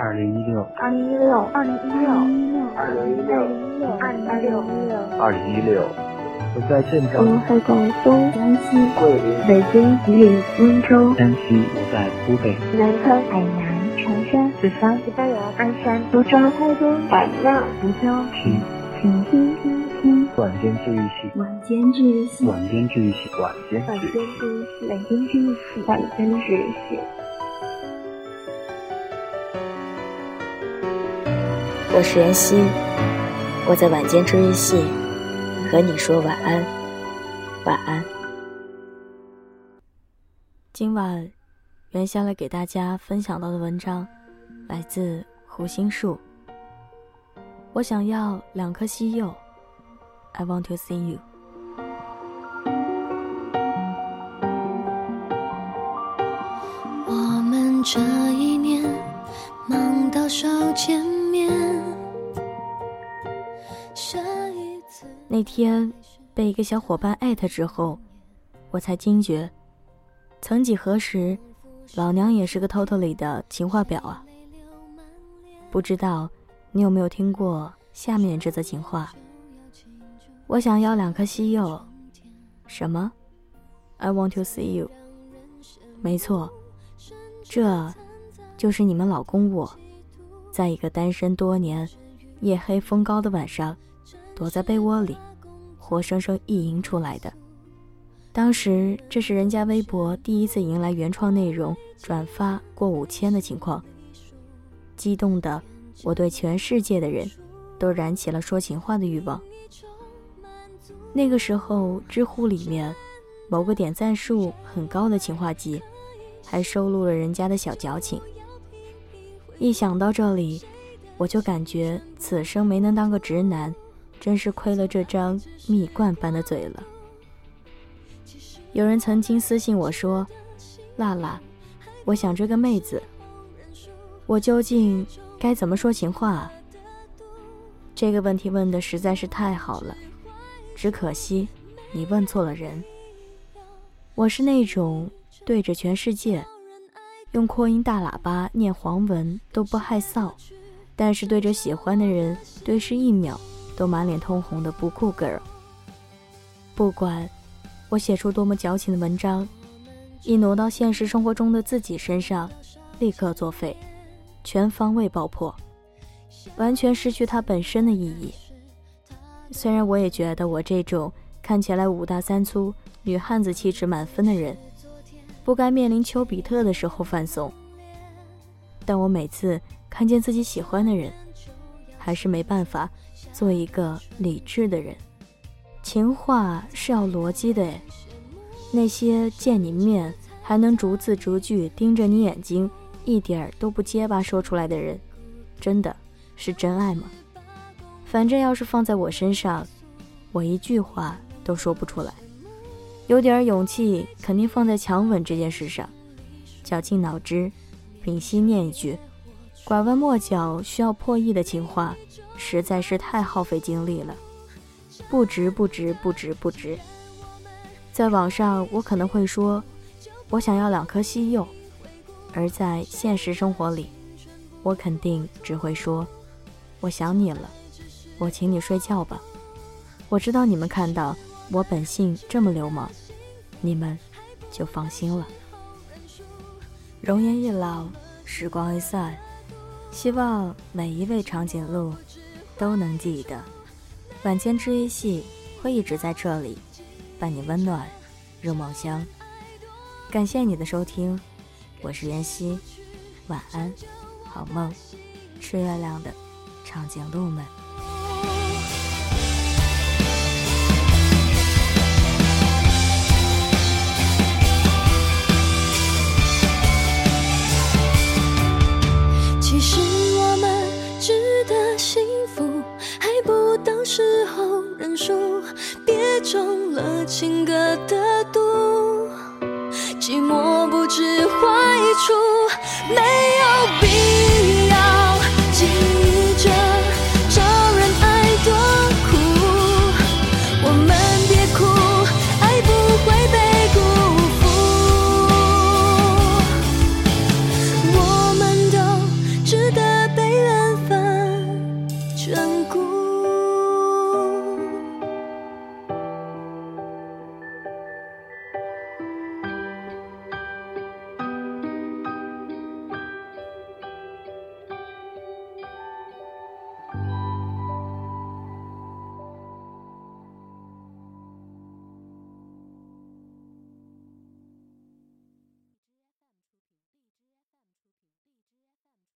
二零一六，二零一六，二零一六，二零一六，二零一六，二零一六。我在镇长，我在广东、江西、桂林、北京、吉林、温州、山西，我在湖北、南昌、海南、长沙、四川、西班牙、鞍山、苏州、台东、版纳、福州。听，请听听听，晚间治愈系，晚间治愈系，晚间治愈系，晚间。治愈系，晚间治愈系，晚间治愈系。我是妍希，我在晚间治愈系和你说晚安，晚安。今晚袁下来给大家分享到的文章来自胡心树。我想要两颗西柚，I want to see you。我们这一年忙到手见那天被一个小伙伴艾特之后，我才惊觉，曾几何时，老娘也是个 totally 的情话婊啊！不知道你有没有听过下面这则情话？我想要两颗西柚。什么？I want to see you。没错，这就是你们老公我，在一个单身多年、夜黑风高的晚上，躲在被窝里，活生生意淫出来的。当时这是人家微博第一次迎来原创内容转发过五千的情况，激动的我对全世界的人都燃起了说情话的欲望。那个时候，知乎里面某个点赞数很高的情话集，还收录了人家的小矫情。一想到这里，我就感觉此生没能当个直男，真是亏了这张蜜罐般的嘴了。有人曾经私信我说：“辣辣，我想追个妹子，我究竟该怎么说情话啊？”这个问题问的实在是太好了，只可惜你问错了人。我是那种对着全世界用扩音大喇叭念黄文都不害臊，但是对着喜欢的人对视一秒都满脸通红的不酷 girl。不管我写出多么矫情的文章，一挪到现实生活中的自己身上，立刻作废，全方位爆破，完全失去它本身的意义。虽然我也觉得我这种看起来五大三粗、女汉子气质满分的人，不该面临丘比特的时候犯怂，但我每次看见自己喜欢的人，还是没办法做一个理智的人。情话是要逻辑的诶，那些见你面还能逐字逐句盯着你眼睛，一点儿都不结巴说出来的人，真的是真爱吗？反正要是放在我身上，我一句话都说不出来。有点勇气肯定放在强吻这件事上，绞尽脑汁，屏息念一句，拐弯抹角需要破译的情话，实在是太耗费精力了。不值，不值，不值，不值。在网上，我可能会说，我想要两颗西柚；而在现实生活里，我肯定只会说，我想你了，我请你睡觉吧。我知道你们看到我本性这么流氓，你们就放心了。容颜一老，时光一散，希望每一位长颈鹿都能记得。晚间治愈系会一直在这里，伴你温暖入梦乡。感谢你的收听，我是袁熙，晚安，好梦，吃月亮的长颈鹿们。隔的毒，寂寞不知坏处。